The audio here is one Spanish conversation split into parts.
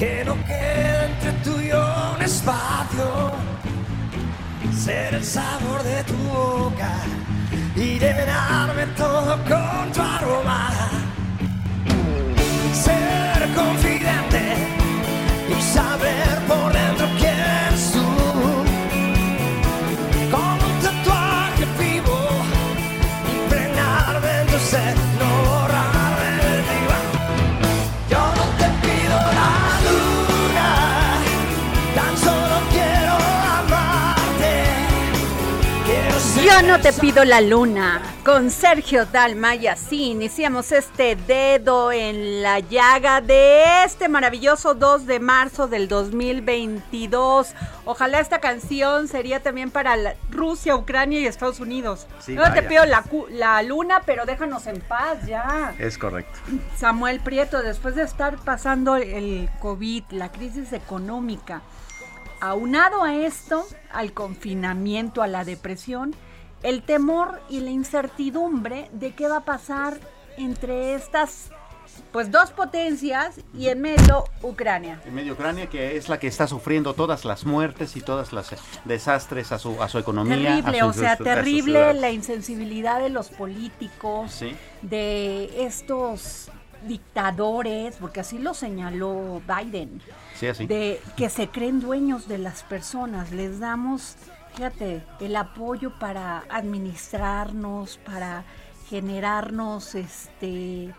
Que no quede entre tú y yo un espacio. Ser el sabor de tu boca y llenarme todo con tu Yo no te pido la luna. Con Sergio Dalma y así iniciamos este dedo en la llaga de este maravilloso 2 de marzo del 2022. Ojalá esta canción sería también para la- Rusia, Ucrania y Estados Unidos. Sí, Yo no te pido la, la luna, pero déjanos en paz ya. Es correcto. Samuel Prieto, después de estar pasando el COVID, la crisis económica, aunado a esto, al confinamiento, a la depresión, el temor y la incertidumbre de qué va a pasar entre estas pues dos potencias y en medio Ucrania. En medio Ucrania, que es la que está sufriendo todas las muertes y todas las eh, desastres a su, a su economía. Terrible, a su o sea, terrible la insensibilidad de los políticos, Sí. de estos dictadores, porque así lo señaló Biden. Sí, así. de que se creen dueños de las personas. Les damos, fíjate, el apoyo para administrarnos, para generarnos, este,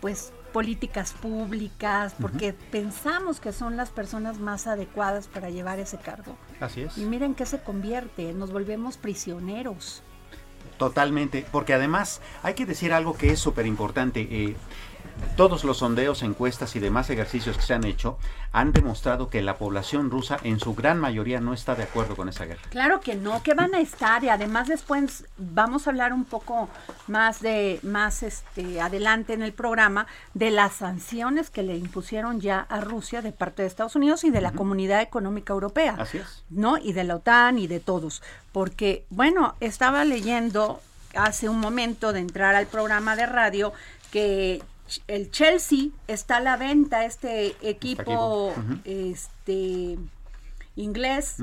pues políticas públicas, porque pensamos que son las personas más adecuadas para llevar ese cargo. Así es. Y miren qué se convierte, nos volvemos prisioneros. Totalmente, porque además hay que decir algo que es súper importante. eh, todos los sondeos, encuestas y demás ejercicios que se han hecho han demostrado que la población rusa en su gran mayoría no está de acuerdo con esa guerra. Claro que no, que van a estar y además después vamos a hablar un poco más de más este adelante en el programa de las sanciones que le impusieron ya a Rusia de parte de Estados Unidos y de la Comunidad Económica Europea. Así es. ¿No? Y de la OTAN y de todos, porque bueno, estaba leyendo hace un momento de entrar al programa de radio que el Chelsea está a la venta este equipo. Ujú. este inglés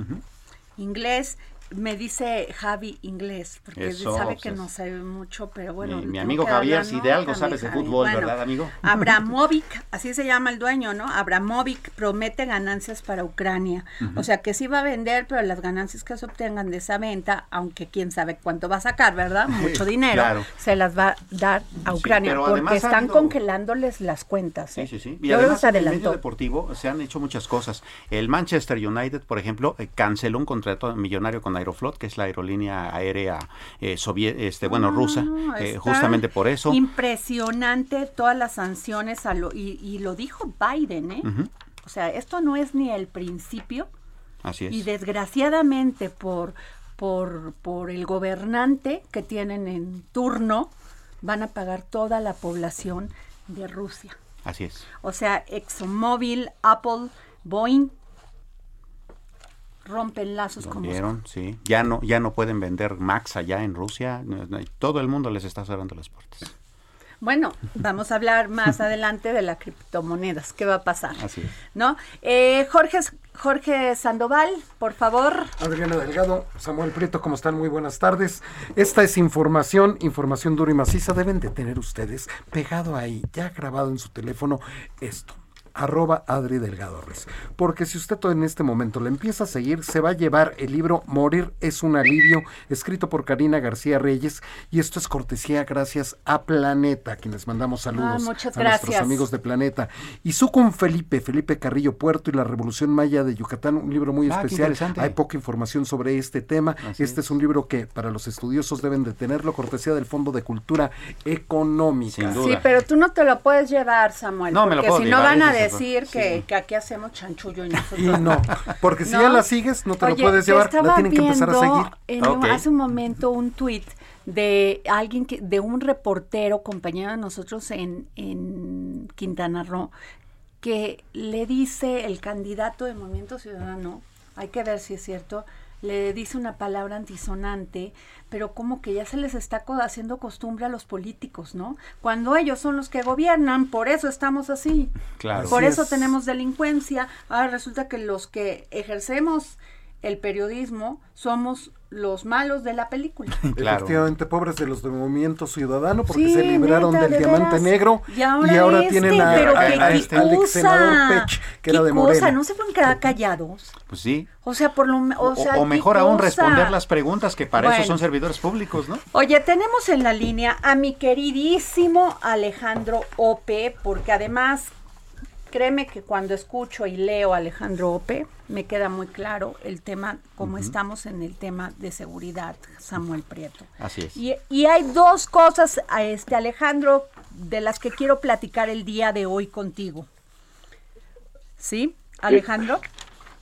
inglés me dice Javi inglés porque Eso, sabe que pues, no sabe mucho pero bueno mi, amigo que Javier, si de algo sabes de fútbol, Bueno, ¿verdad, amigo? Abramovic, así se llama el dueño, ¿no? Abramovic promete ganancias para Ucrania. O sea que sí va a vender, pero las ganancias que se obtengan de esa venta, aunque quién sabe cuánto va a sacar, ¿verdad? Mucho dinero, claro. se las va a dar a Sí, Ucrania, porque están habido- congelándoles las cuentas. Sí, ¿eh? sí, sí. Y Yo que además en el medio deportivo se han hecho muchas cosas. El Manchester United, por ejemplo, eh, canceló un contrato millonario con Aeroflot, que es la aerolínea aérea eh, este, bueno, rusa, Ah, eh, está justamente por eso. Impresionante todas las sanciones a lo, y, y lo dijo Biden, ¿eh? O sea, esto no es ni el principio Así es. y desgraciadamente por, por, por el gobernante que tienen en turno van a pagar toda la población de Rusia. Así es. O sea, ExxonMobil, Apple, Boeing rompen lazos como Vieron, sí. Ya no, ya no pueden vender Max allá en Rusia. Todo el mundo les está cerrando las puertas. Bueno, vamos a hablar más adelante de las criptomonedas. ¿Qué va a pasar? Así es. ¿No? Eh, Jorge, Jorge Sandoval, por favor. Adriana Delgado, Samuel Prieto, ¿cómo están? Muy buenas tardes. Esta es información, información dura y maciza. Deben de tener ustedes pegado ahí, ya grabado en su teléfono, esto arroba Adri Delgado Ruiz. Porque si usted en este momento le empieza a seguir, se va a llevar el libro Morir es un alivio, escrito por Karina García Reyes. Y esto es cortesía gracias a Planeta, a quienes mandamos saludos Ah, muchas a nuestros amigos de Planeta. Y su con Felipe, Felipe Carrillo Puerto y la Revolución Maya de Yucatán, un libro muy Ah, especial. Hay poca información sobre este tema. Así este es. es. un libro que para los estudiosos deben de tenerlo, cortesía del Fondo de Cultura Económica. Sin duda. Sí, pero tú no te lo puedes llevar, Samuel. No, me lo porque puedo si no van a decir que, sí. que aquí hacemos chanchullo y nosotros. Y no, porque si ¿No? ya la sigues, no te Oye, lo puedes llevar, la tienen que empezar a seguir. en un- hace un momento un tuit de alguien que, de un reportero, compañero de nosotros en, en Quintana Roo, que le dice el candidato de Movimiento Ciudadano, hay que ver si es cierto, le dice una palabra antisonante, pero como que ya se les está haciendo costumbre a los políticos, ¿no? Cuando ellos son los que gobiernan, por eso estamos así. Claro. Por Así eso es. tenemos delincuencia. Ahora resulta que los que ejercemos el periodismo somos los malos de la película. Claro. Efectivamente, pobres de los de Movimiento Ciudadano, porque Sí, se libraron neta, del de diamante veras. negro Y ahora, este, tienen a, pero a- a este, al ex senador cosa, Pech, que era de cosa, Morena. no se pueden quedar callados. Pues sí. O sea, por lo o, O, sea, o qué mejor aún cosa. responder las preguntas que para Bueno. eso son servidores públicos, ¿no? Oye, tenemos en la línea a mi queridísimo Alejandro Ope, porque además, créeme que cuando escucho y leo a Alejandro Ope, me queda muy claro el tema, cómo estamos en el tema de seguridad, Samuel Prieto. Así es. Y, y hay dos cosas, a este Alejandro, de las que quiero platicar el día de hoy contigo. ¿Sí, Alejandro?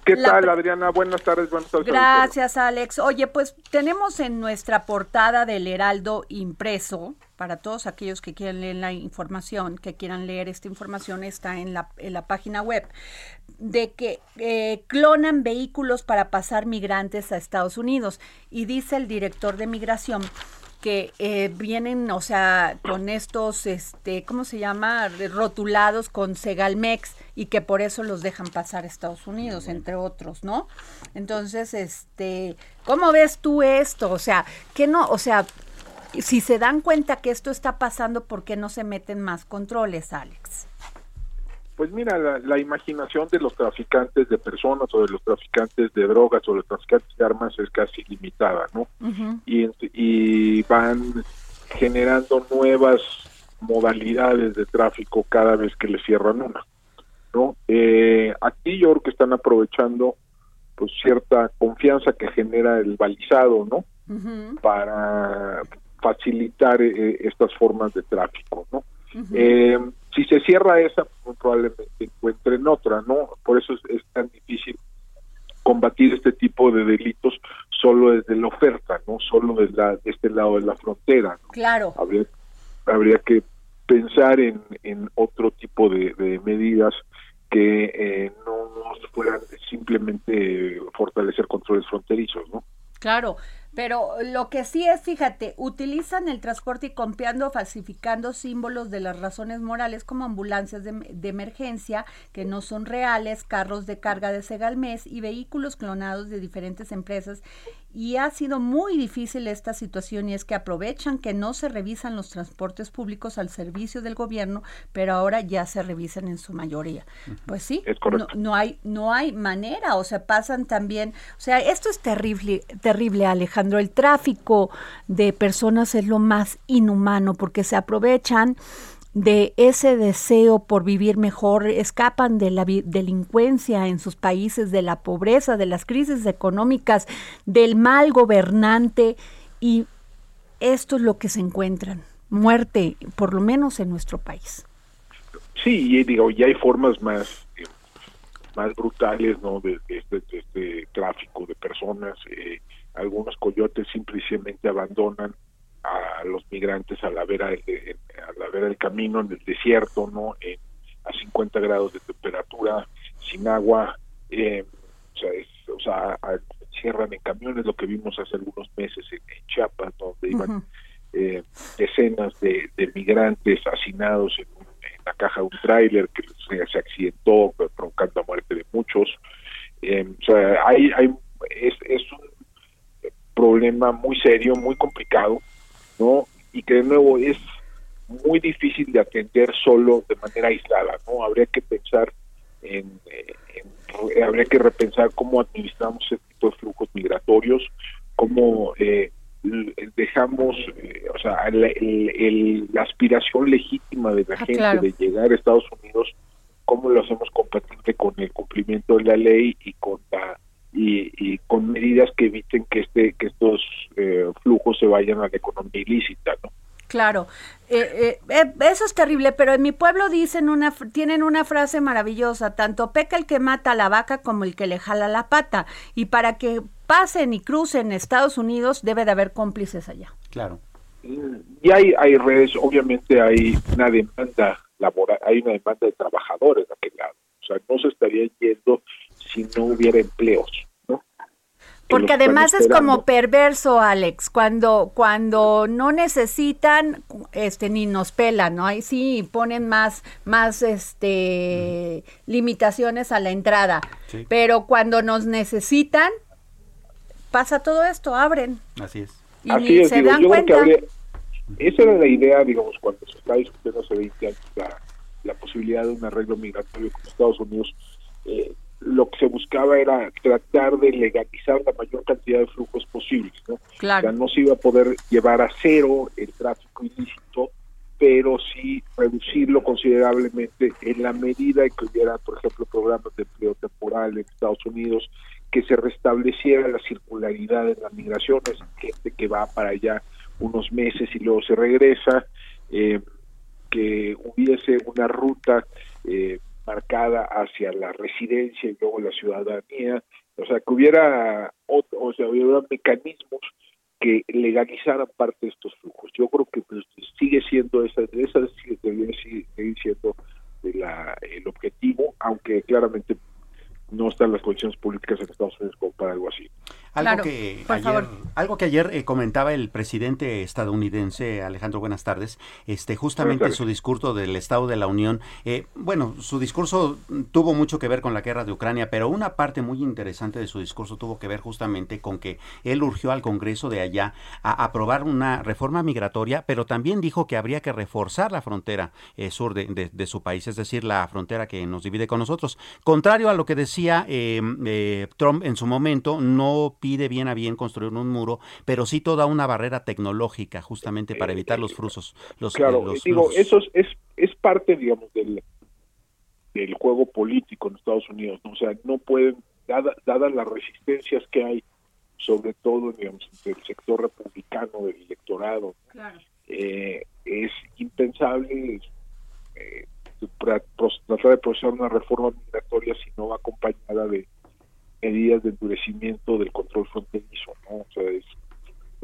¿Qué La tal, Adriana? Buenas tardes, buenas tardes. Gracias, Alex. Oye, pues tenemos en nuestra portada del Heraldo impreso, para todos aquellos que quieran leer la información, que quieran leer esta información, está en la, en la página web, de que eh, clonan vehículos para pasar migrantes a Estados Unidos. Y dice el director de migración que eh, vienen, o sea, con estos, este, ¿cómo se llama? Rotulados con Segalmex y que por eso los dejan pasar a Estados Unidos, entre otros, ¿no? Entonces, este, ¿cómo ves tú esto? O sea, que no, o sea, si se dan cuenta que esto está pasando, ¿por qué no se meten más controles, Alex? Pues mira, la, la imaginación de los traficantes de personas o de los traficantes de drogas o de los traficantes de armas es casi limitada, ¿no? y, ent- y van generando nuevas modalidades de tráfico cada vez que le cierran una, ¿no? Eh, aquí yo creo que están aprovechando pues cierta confianza que genera el balizado, ¿no? Para facilitar eh, estas formas de tráfico, ¿no? Eh, si se cierra esa, pues, probablemente encuentren otra, ¿no? Por eso es, es tan difícil combatir este tipo de delitos solo desde la oferta, no solo desde la- de este lado de la frontera. ¿no? Claro. Habría, habría que pensar en, en otro tipo de, de medidas que eh, no fueran simplemente fortalecer controles fronterizos, ¿no? Claro, pero lo que sí es, fíjate, utilizan el transporte y copiando, falsificando símbolos de las razones morales como ambulancias de, de emergencia que no son reales, carros de carga de Segalmés y vehículos clonados de diferentes empresas. Y ha sido muy difícil esta situación y es que aprovechan que no se revisan los transportes públicos al servicio del gobierno, pero ahora ya se revisan en su mayoría. Pues sí, Es no, no hay no hay manera, o sea, pasan también, o sea, esto es terrible, terrible, Alejandro, el tráfico de personas es lo más inhumano porque se aprovechan de ese deseo por vivir mejor, escapan de la delincuencia en sus países, de la pobreza, de las crisis económicas, del mal gobernante y esto es lo que se encuentran, muerte, por lo menos en nuestro país. Sí, y digo, ya hay formas más eh, más brutales, ¿no? De este, de este tráfico de personas. eh, algunos coyotes simplemente abandonan a los migrantes a la vera del, a la vera del camino en el desierto, ¿no? En a 50 grados de temperatura, sin agua, eh, o sea, o sea cierran en camiones, lo que vimos hace algunos meses en, Chiapas, donde iban eh, decenas de, migrantes hacinados en, la caja de un tráiler que se, accidentó, provocando la muerte de muchos. Eh, o sea, hay, hay, es, es un problema muy serio, muy complicado, ¿no? Y que de nuevo es muy difícil de atender solo de manera aislada, ¿no? Habría que pensar en, habría que repensar cómo administramos este tipo de flujos migratorios, cómo eh, dejamos, eh, o sea, la aspiración legítima de la ah, gente de llegar a Estados Unidos, cómo lo hacemos compatible con el cumplimiento de la ley y con la y, con medidas que eviten que este que estos eh, flujos se vayan a la economía ilícita, ¿no? Claro, eh, eh, eso es terrible, pero en mi pueblo dicen una, tienen una frase maravillosa, tanto peca el que mata a la vaca como el que le jala la pata, y para que pasen y crucen Estados Unidos debe de haber cómplices allá. Claro. Y hay, hay redes, obviamente hay una demanda laboral, hay una demanda de trabajadores de aquel lado, o sea, no se estaría yendo si no hubiera empleos. Porque además es como perverso, Alex, cuando cuando no necesitan, este, ni nos pelan, ¿no? Ahí sí ponen más, más, este, limitaciones a la entrada. Pero cuando nos necesitan, pasa todo esto, abren. Así es. Y ni se dan cuenta. esa era la idea, digamos, cuando se está discutiendo hace 20 años la, la posibilidad de un arreglo migratorio con Estados Unidos. Eh, lo que se buscaba era tratar de legalizar la mayor cantidad de flujos posibles, ¿no? Claro. no se iba a poder llevar a cero el tráfico ilícito, pero sí reducirlo considerablemente en la medida en que hubiera, por ejemplo, programas de empleo temporal en Estados Unidos, que se restableciera la circularidad en las migraciones, gente que va para allá unos meses y luego se regresa, eh, que hubiese una ruta eh, marcada hacia la residencia y luego la ciudadanía, o sea, que hubiera, o, sea, hubiera mecanismos que legalizaran parte de estos flujos. Yo creo que pues, sigue siendo esa, esa debería seguir siendo la, el objetivo, aunque claramente no están las condiciones políticas en Estados Unidos como para algo así. Algo, que ayer, algo que ayer eh, comentaba el presidente estadounidense Alejandro, buenas tardes, este justamente su discurso del Estado de la Unión, eh, bueno, su discurso tuvo mucho que ver con la guerra de Ucrania, pero una parte muy interesante de su discurso tuvo que ver justamente con que él urgió al Congreso de allá a aprobar una reforma migratoria, pero también dijo que habría que reforzar la frontera eh, sur de, de, su país, es decir, la frontera que nos divide con nosotros. Contrario a lo que decía Trump en su momento, no pide bien a bien construir un muro, pero sí toda una barrera tecnológica justamente para evitar los frusos. Los, claro, digo, eso es, es, parte, digamos, del, del juego político en Estados Unidos, ¿no? o sea, no pueden, dadas las resistencias que hay, sobre todo, digamos, del sector republicano, del electorado, eh, es impensable eh, tratar de procesar una reforma migratoria si no va acompañada de medidas de endurecimiento del control fronterizo, ¿no? O sea, es,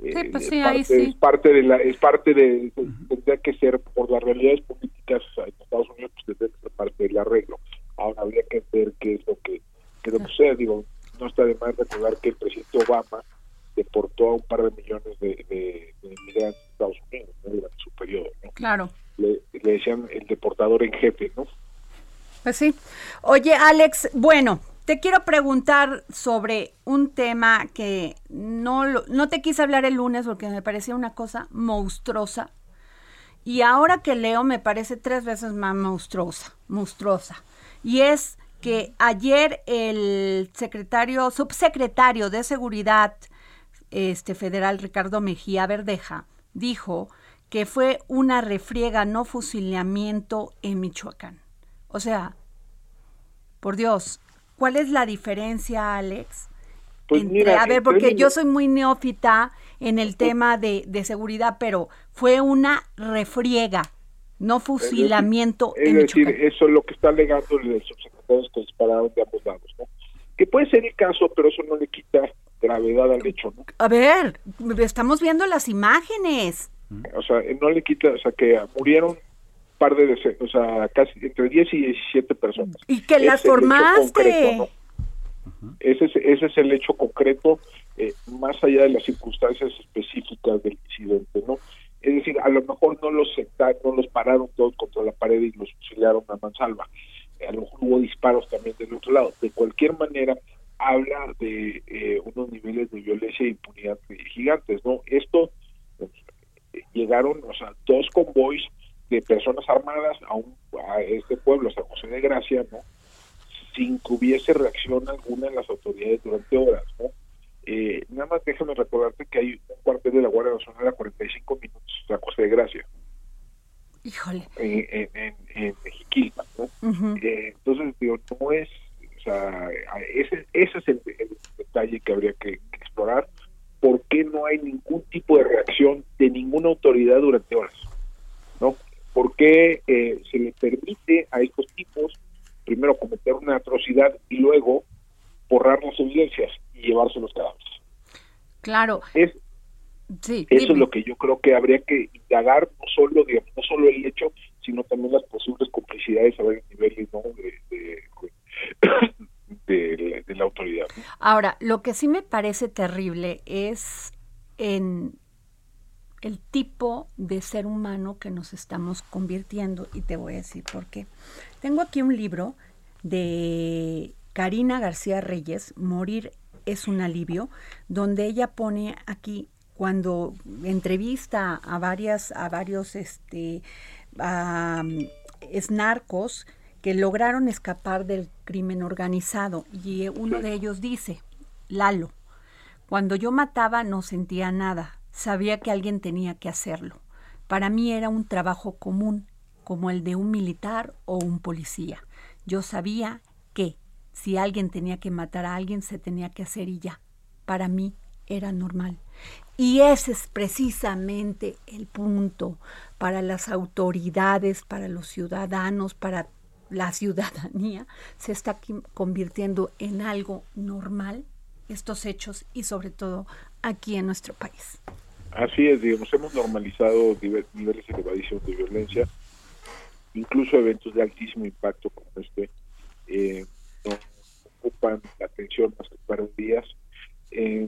eh, pues es, parte, de la es parte de tendría que ser por las realidades políticas en Estados Unidos pues tendría que ser parte del arreglo ahora habría que ver qué es lo que qué lo que sucede digo no está de más recordar que el presidente Obama deportó a un par de millones de, de, inmigrantes a Estados Unidos ¿no? durante su periodo ¿no? claro le, decían el deportador en jefe no pues sí oye Alex bueno te quiero preguntar sobre un tema que no, no te quise hablar el lunes porque me parecía una cosa monstruosa. Y ahora que leo me parece tres veces más monstruosa, monstruosa. Y es que ayer el secretario, subsecretario de Seguridad este, Federal, Ricardo Mejía Verdeja, dijo que fue una refriega, no fusilamiento en Michoacán. O sea, por Dios, ¿Cuál es la diferencia, Alex? Pues mira, a ver, porque yo soy muy neófita en el tema de, seguridad, pero fue una refriega, no fusilamiento. Es decir, eso es lo que está alegando el subsecretario que dispararon de ambos lados, ¿no? Que puede ser el caso, pero eso no le quita gravedad al hecho, ¿no? A ver, estamos viendo las imágenes. O sea, no le quita, o sea, que murieron par de decenas, o sea, casi entre 10 y 17 personas. Y que las es formaste. concreto, ¿no? Ese, es, ese es el hecho concreto, eh, más allá de las circunstancias específicas del incidente, ¿no? Es decir, a lo mejor no los sentaron, no los pararon todos contra la pared y los fusilaron a mansalva. A lo mejor hubo disparos también del otro lado. De cualquier manera, habla de eh, unos niveles de violencia e impunidad gigantes, ¿no? Esto llegaron, o sea, dos convoys de personas armadas a, un, a este pueblo, San José de Gracia, ¿no? Sin que hubiese reacción alguna en las autoridades durante horas, ¿no? Eh, nada más déjame recordarte que hay un cuartel de la Guardia Nacional a 45 minutos San José de Gracia, Híjole. en, en, en, Jiquilpan, ¿no? Eh, entonces, digo, no es, o sea, ese, ese es el, el detalle que habría que, que explorar. ¿Por qué no hay ningún tipo de reacción de ninguna autoridad durante horas? ¿No? ¿Por qué eh, se le permite a estos tipos primero cometer una atrocidad y luego borrar las evidencias y llevarse los cadáveres? Claro. Es, Sí, eso dime. es lo que yo creo que habría que indagar, no solo, digamos, no solo el hecho, sino también las posibles complicidades a varios niveles ¿no? de, de, de la- autoridad. Ahora, lo que sí me parece terrible es en el tipo de ser humano que nos estamos convirtiendo y te voy a decir por qué. Tengo aquí un libro de Karina García Reyes, Morir es un alivio, donde ella pone aquí cuando entrevista a varias a varios este a, narcos que lograron escapar del crimen organizado y uno de ellos dice, Lalo, cuando yo mataba no sentía nada, sabía que alguien tenía que hacerlo. Para mí era un trabajo común, como el de un militar o un policía. Yo sabía que si alguien tenía que matar a alguien, se tenía que hacer y ya. Para mí era normal. Y ese es precisamente el punto para las autoridades, para los ciudadanos, para la ciudadanía. Se está convirtiendo en algo normal estos hechos y sobre todo aquí en nuestro país. Así es, digamos, hemos normalizado nive- niveles elevadísimos de violencia, incluso eventos de altísimo impacto como este, eh, no ocupan la atención más que para días. Eh,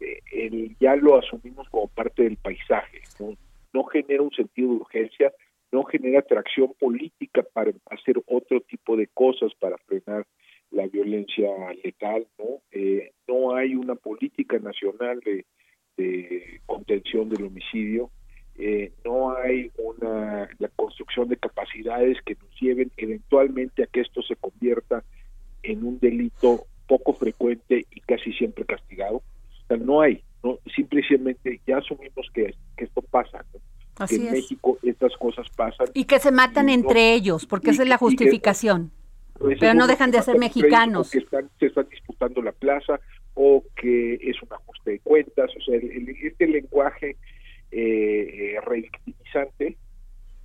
eh, el- ya lo asumimos como parte del paisaje, no genera un sentido de urgencia, no genera atracción política para hacer otro tipo de cosas para frenar la violencia letal, ¿no? Eh, no hay una política nacional de, contención del homicidio, eh, no hay una la construcción de capacidades que nos lleven eventualmente a que esto se convierta en un delito poco frecuente y casi siempre castigado. No hay, no, simplemente ya asumimos que, esto pasa. Así que en es. México estas cosas pasan. Y que se matan Y no- entre ellos, porque y esa es la y que- justificación. Ese Pero no dejan de ser entre mexicanos. que están, se están disputando la plaza o que es un ajuste de cuentas. O sea, el- el- este lenguaje eh, eh, revictimizante,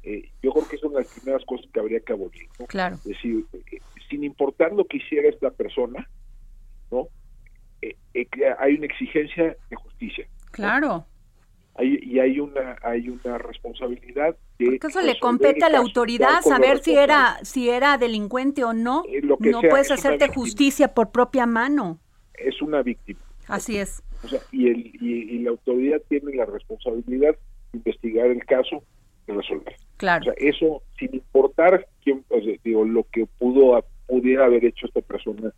eh, yo creo que es una de las primeras cosas que habría que abolir. ¿no? Claro. Es decir, eh, sin importar lo que hiciera esta persona, ¿no? Eh, eh, hay una exigencia de justicia. Claro. Hay, y hay una hay una responsabilidad de Porque eso le compete a la autoridad saber si era si era delincuente o no. Eh, lo que No sea, puedes hacerte justicia por propia mano. es una víctima. Así es. O sea, y, el, y, y la autoridad tiene la responsabilidad de investigar el caso y resolver. Claro. O sea, eso sin importar quién, o sea, digo, lo que pudo pudiera haber hecho esta persona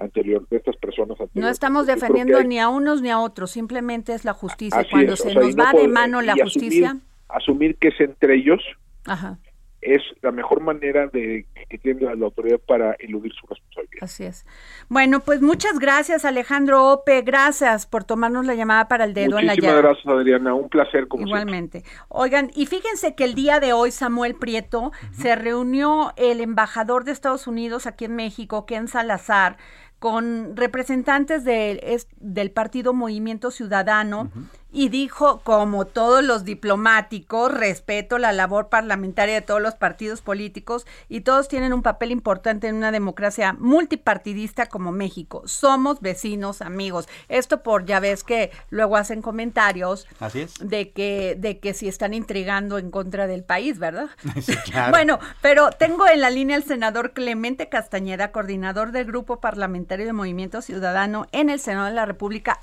anterior, de estas personas anteriores. No estamos Yo defendiendo hay- ni a unos ni a otros, simplemente es la justicia. así Cuando es, se sea, nos no va de mano la asumir- justicia, Asumir que es entre ellos ajá, es la mejor manera de que tiene la, la autoridad para eludir su responsabilidad. así es. Bueno, pues muchas gracias Alejandro Ope, gracias por tomarnos la llamada para el dedo en la Muchísimas llaga. gracias, Adriana. Un placer, como siempre. Igualmente. Oigan, y fíjense que el día de hoy, Samuel Prieto, se reunió el embajador de Estados Unidos aquí en México, Ken Salazar, con representantes del, es- del partido Movimiento Ciudadano y dijo, como todos los diplomáticos, respeto la labor parlamentaria de todos los partidos políticos y todos tienen un papel importante en una democracia multipartidista como México. Somos vecinos, amigos. Esto por ya ves que luego hacen comentarios Así es. de que de que si están intrigando en contra del país, ¿verdad? Sí, claro. Bueno, pero tengo en la línea al senador Clemente Castañeda, coordinador del Grupo Parlamentario de Movimiento Ciudadano en el Senado de la República,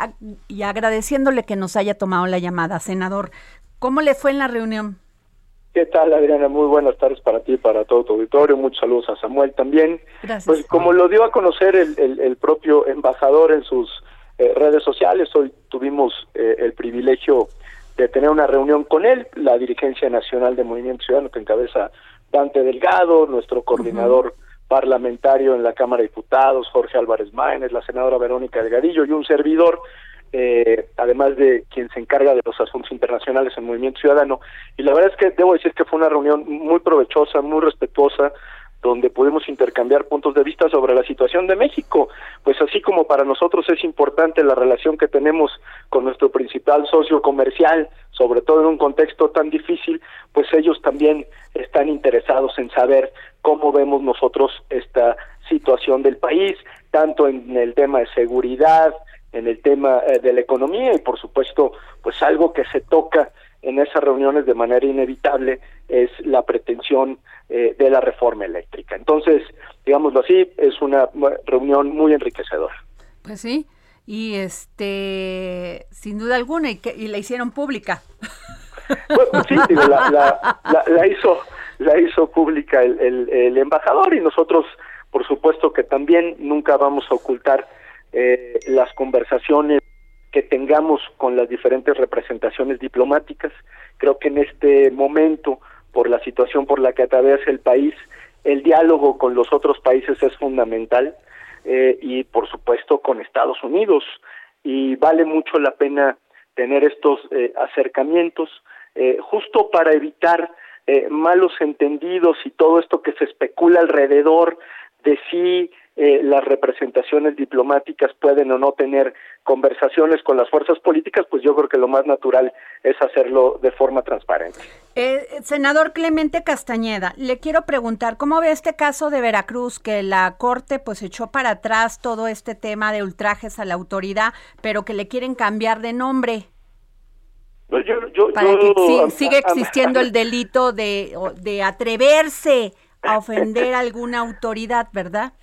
y agradeciéndole que nos haya tomado la llamada. Senador, ¿cómo le fue en la reunión? ¿Qué tal, Adriana? Muy buenas tardes para ti y para todo tu auditorio. Muchos saludos a Samuel también. Gracias. Pues como lo dio a conocer el, el- el propio embajador en sus eh, redes sociales, hoy tuvimos eh, el privilegio de tener una reunión con él, la dirigencia nacional de Movimiento Ciudadano que encabeza Dante Delgado, nuestro coordinador parlamentario en la Cámara de Diputados, Jorge Álvarez Maínez, la senadora Verónica Delgadillo y un servidor, eh, además de quien se encarga de los asuntos internacionales en Movimiento Ciudadano. Y la verdad es que debo decir que fue una reunión muy provechosa, muy respetuosa, donde pudimos intercambiar puntos de vista sobre la situación de México. Pues así como para nosotros es importante la relación que tenemos con nuestro principal socio comercial, sobre todo en un contexto tan difícil, pues ellos también están interesados en saber cómo vemos nosotros esta situación del país, tanto en el tema de seguridad, en el tema eh, de la economía y por supuesto, pues algo que se toca en esas reuniones de manera inevitable es la pretensión eh, de la reforma eléctrica. Entonces, digámoslo así, es una mu- reunión muy enriquecedora. Pues sí, y este, sin duda alguna, y, que, y la hicieron pública. Bueno, sí, digo, la, la- la- la hizo la hizo pública el, el- el embajador y nosotros, por supuesto que también nunca vamos a ocultar eh, las conversaciones que tengamos con las diferentes representaciones diplomáticas. Creo que en este momento, por la situación por la que atraviesa el país, el diálogo con los otros países es fundamental eh, y, por supuesto, con Estados Unidos. Y vale mucho la pena tener estos eh, acercamientos, eh, justo para evitar eh, malos entendidos y todo esto que se especula alrededor de si eh, las representaciones diplomáticas pueden o no tener conversaciones con las fuerzas políticas, pues yo creo que lo más natural es hacerlo de forma transparente. Eh, senador Clemente Castañeda, le quiero preguntar, ¿cómo ve este caso de Veracruz que la Corte pues echó para atrás todo este tema de ultrajes a la autoridad, pero que le quieren cambiar de nombre? Pues yo- yo- para yo- que sí- siga existiendo el delito de, de atreverse a ofender a alguna autoridad, ¿verdad?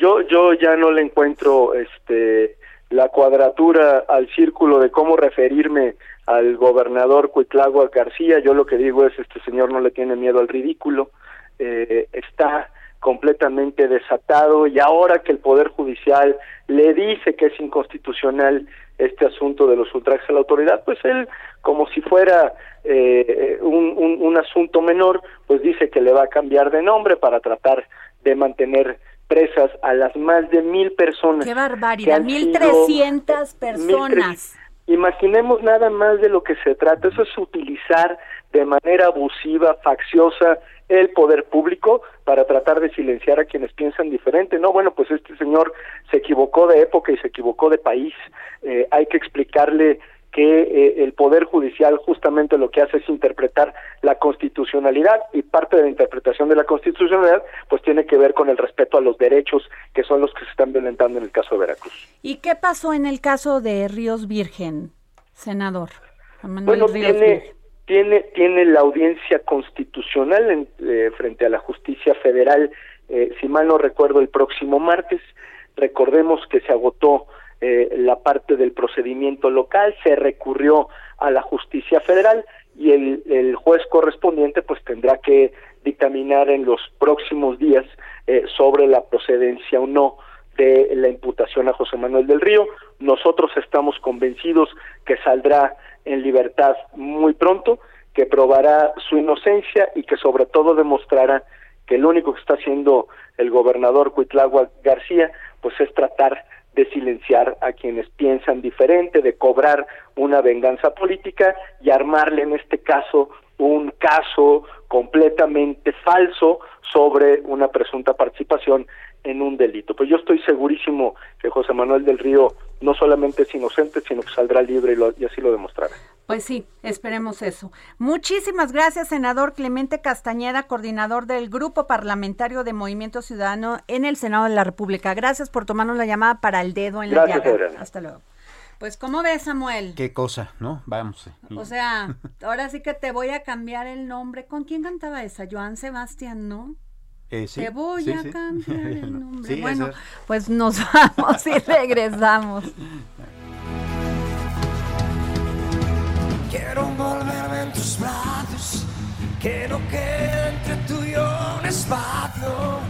Yo yo ya no le encuentro este la cuadratura al círculo de cómo referirme al gobernador Cuitlagua García. Yo lo que digo es este señor no le tiene miedo al ridículo eh, está completamente desatado y ahora que el poder judicial le dice que es inconstitucional este asunto de los ultrajes a la autoridad pues él como si fuera eh, un, un, un asunto menor pues dice que le va a cambiar de nombre para tratar de mantener presas a las más de mil personas. Qué barbaridad, sido- 1300 personas. Imaginemos nada más de lo que se trata. Eso es utilizar de manera abusiva, facciosa, el poder público para tratar de silenciar a quienes piensan diferente. No, bueno, pues este señor se equivocó de época y se equivocó de país. Eh, hay que explicarle que eh, el Poder Judicial justamente lo que hace es interpretar la constitucionalidad y parte de la interpretación de la constitucionalidad pues tiene que ver con el respeto a los derechos que son los que se están violentando en el caso de Veracruz. ¿Y qué pasó en el caso de Ríos Virgen, senador? Manuel Bueno, Ríos tiene, Virgen. tiene, tiene la audiencia constitucional en- eh, frente a la justicia federal, eh, si mal no recuerdo, el próximo martes. Recordemos que se agotó eh, la parte del procedimiento local, se recurrió a la justicia federal y el, el juez correspondiente pues tendrá que dictaminar en los próximos días eh, sobre la procedencia o no de la imputación a José Manuel del Río. Nosotros estamos convencidos que saldrá en libertad muy pronto, que probará su inocencia y que sobre todo demostrará que lo único que está haciendo el gobernador Cuitlagua García pues es tratar de silenciar a quienes piensan diferente, de cobrar una venganza política y armarle en este caso un caso completamente falso sobre una presunta participación en un delito. Pues yo estoy segurísimo que José Manuel del Río no solamente es inocente, sino que saldrá libre y, lo- y así lo demostrará. Pues sí, esperemos eso. Muchísimas gracias, senador Clemente Castañeda, coordinador del Grupo Parlamentario de Movimiento Ciudadano en el Senado de la República. Gracias por tomarnos la llamada para el dedo en la Gracias, llaga. Adriana. Hasta luego. Pues, ¿cómo ves, Samuel? Qué cosa, ¿no? Vamos. eh. O sea, ahora sí que te voy a cambiar el nombre. ¿Con quién cantaba esa? Joan Sebastián, ¿no? Eh, sí, te voy sí, a sí. cambiar el nombre. Sí, bueno, es. pues nos vamos y regresamos. Quiero envolverme en tus brazos, que no quede entre tú y yo un espacio.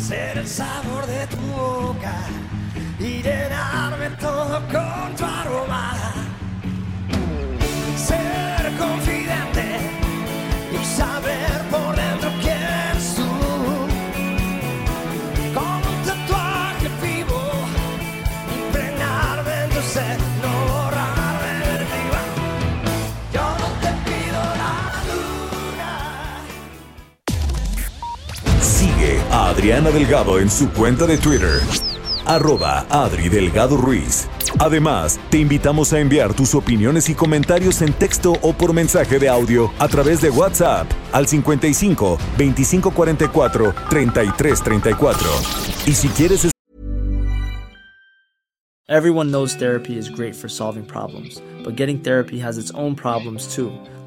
Ser el sabor de tu boca y llenarme todo con tu aroma. Ser confidente Adriana Delgado en su cuenta de Twitter, arroba Adri Delgado Ruiz. Además, te invitamos a enviar tus opiniones y comentarios en texto o por mensaje de audio a través de WhatsApp al 55 2544 3334. Y si quieres Everyone knows therapy is great for solving problems, but getting therapy has its own problems too,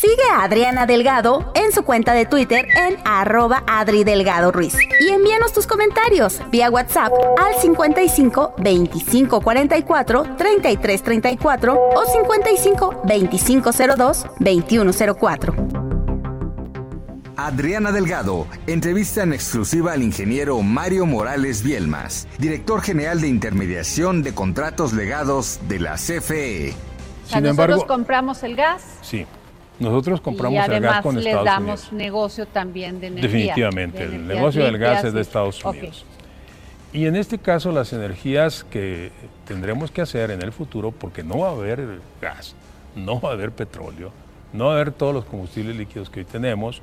Sigue a Adriana Delgado en su cuenta de Twitter en arroba Adri Delgado Ruiz. Y envíanos tus comentarios vía WhatsApp al 55 25 44 33 34 o 55 25 02 21 04. Adriana Delgado entrevista en exclusiva al ingeniero Mario Morales Bielmas, director general de intermediación de contratos legados de la CFE. O sea, nosotros compramos el gas Sí, nosotros compramos y el gas con les Estados damos Unidos. negocio también de energía. Definitivamente, de el negocio del gas es de Estados. Unidos. Y en este caso las energías que tendremos que hacer en el futuro, porque no va a haber gas, no va a haber petróleo, no va a haber todos los combustibles líquidos que hoy tenemos,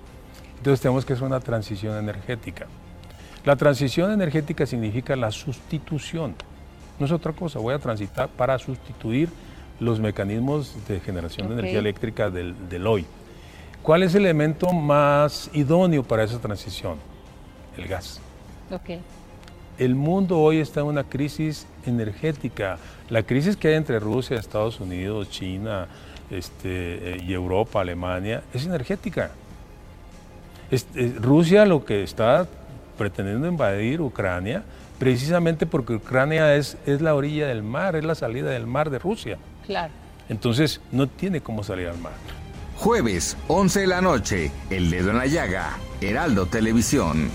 entonces tenemos que hacer una transición energética. La transición energética significa la sustitución, no es otra cosa, voy a transitar para sustituir los mecanismos de generación de energía eléctrica del, del hoy. ¿Cuál es el elemento más idóneo para esa transición? El gas. Ok. El mundo hoy está en una crisis energética. La crisis que hay entre Rusia, Estados Unidos, China este, eh, y Europa, Alemania, es energética. Eh, Rusia lo que está pretendiendo invadir Ucrania, precisamente porque Ucrania es, es la orilla del mar, es la salida del mar de Rusia. Claro. Entonces no tiene cómo salir al mar. Jueves, 11 de la noche, El Dedo en la Llaga, Heraldo Televisión.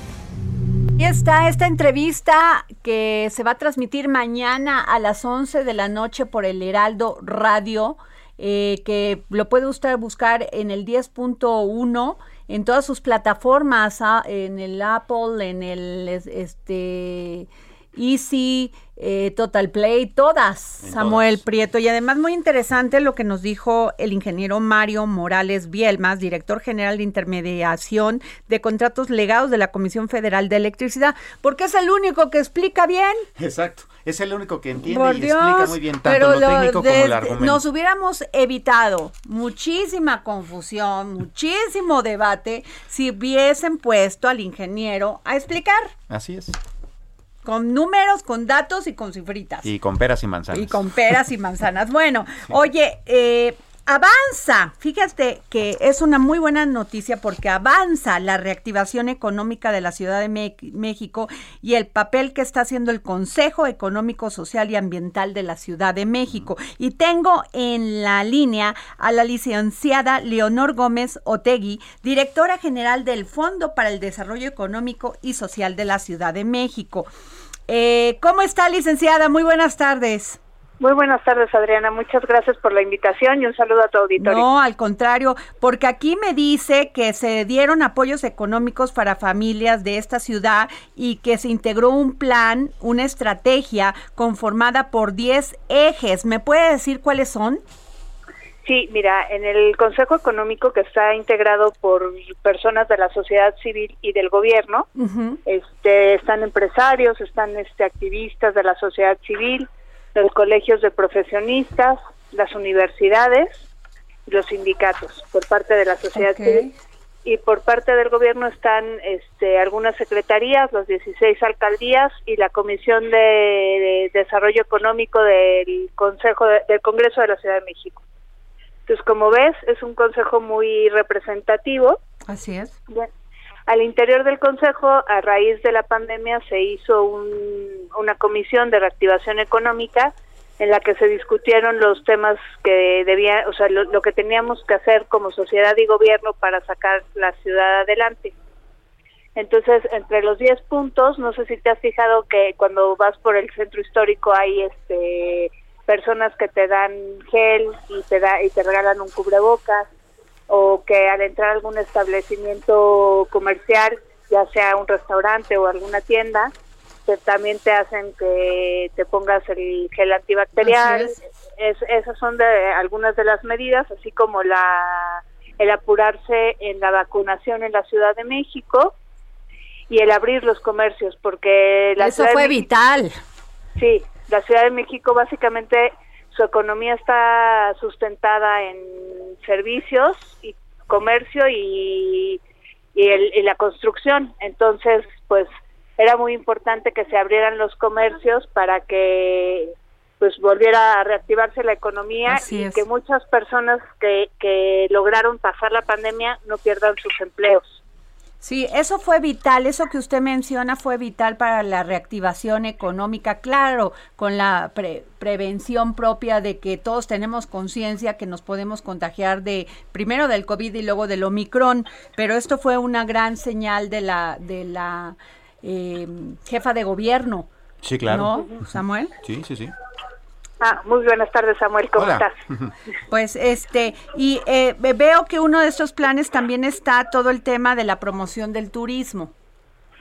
Y está esta entrevista que se va a transmitir mañana a las 11 de la noche por el Heraldo Radio, eh, que lo puede usted buscar en el 10.1 en todas sus plataformas, ah, en el Apple, en el es- este Easy, eh, Total Play, todas, En Samuel todas. Prieto. Y además muy interesante lo que nos dijo el ingeniero Mario Morales Bielmas, director general de intermediación de contratos legados de la Comisión Federal de Electricidad, porque es el único que explica bien. Exacto. Es el único que entiende Por y Dios, explica muy bien tanto pero lo técnico como el argumento. nos hubiéramos evitado muchísima confusión, muchísimo debate si hubiesen puesto al ingeniero a explicar Así es. Con números, con datos y con cifritas. Y con peras y manzanas. Y con peras y manzanas. Bueno, oye, eh, avanza, fíjate que es una muy buena noticia porque avanza la reactivación económica de la Ciudad de México y el papel que está haciendo el Consejo Económico, Social y Ambiental de la Ciudad de México. Y tengo en la línea a la licenciada Leonor Gómez Otegui, directora general del Fondo para el Desarrollo Económico y Social de la Ciudad de México. Eh, ¿Cómo está, licenciada? Muy buenas tardes. Muy buenas tardes, Adriana. Muchas gracias por la invitación y un saludo a tu auditorio. No, al contrario, porque aquí me dice que se dieron apoyos económicos para familias de esta ciudad y que se integró un plan, una estrategia conformada por 10 ejes. ¿Me puede decir cuáles son? Sí, mira, en el Consejo Económico que está integrado por personas de la sociedad civil y del gobierno, este, están empresarios, están este, activistas de la sociedad civil, los colegios de profesionistas, las universidades los sindicatos por parte de la sociedad civil y por parte del gobierno están este, algunas secretarías, los 16 alcaldías y la Comisión de, Desarrollo Económico del Consejo del Congreso de la Ciudad de México. Entonces, como ves, es un consejo muy representativo. Así es. Al interior del Consejo, a raíz de la pandemia, se hizo una comisión de reactivación económica en la que se discutieron los temas que debía, o sea, lo, que teníamos que hacer como sociedad y gobierno para sacar la ciudad adelante. Entonces, entre los 10 puntos, no sé si te has fijado que cuando vas por el centro histórico hay este personas que te dan gel y te da y te regalan un cubrebocas o que al entrar a algún establecimiento comercial, ya sea un restaurante o alguna tienda, que también te hacen que te pongas el gel antibacterial. esas son de algunas de las medidas, así como la el apurarse en la vacunación en la Ciudad de México y el abrir los comercios, porque la eso fue vital. Sí, la Ciudad de México básicamente su economía está sustentada en servicios y comercio y, y, la construcción. Entonces, pues era muy importante que se abrieran los comercios para que pues volviera a reactivarse la economía y que muchas personas que, que lograron pasar la pandemia no pierdan sus empleos. Sí, eso fue vital, eso que usted menciona fue vital para la reactivación económica, claro, con la prevención propia de que todos tenemos conciencia que nos podemos contagiar de primero del COVID y luego del Omicron, pero esto fue una gran señal de la de la eh, jefa de gobierno. Sí, claro. ¿No, Samuel? Sí, sí, sí. Ah, muy buenas tardes, Samuel, ¿cómo estás? Pues este, y eh, veo que uno de estos planes también está todo el tema de la promoción del turismo.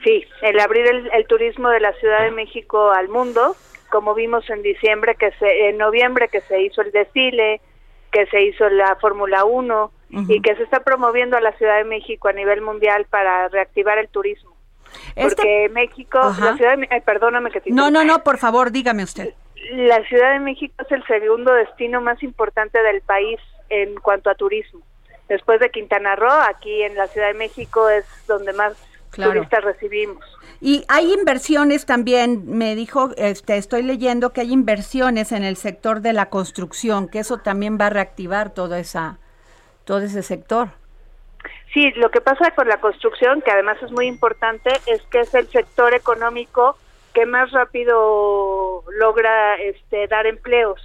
Sí, el abrir el, turismo de la Ciudad de México al mundo, como vimos en diciembre, que se, en noviembre que se hizo el desfile, que se hizo la Fórmula 1 y que se está promoviendo a la Ciudad de México a nivel mundial para reactivar el turismo. Este Porque México, la Ciudad de, perdóname que te No, no, no, por favor, dígame usted la Ciudad de México es el segundo destino más importante del país en cuanto a turismo. Después de Quintana Roo, aquí en la Ciudad de México es donde más turistas recibimos. Y hay inversiones también, me dijo, este, estoy leyendo que hay inversiones en el sector de la construcción, que eso también va a reactivar toda esa, todo ese sector. Sí, lo que pasa con la construcción, que además es muy importante, es que es el sector económico que más rápido logra este, dar empleos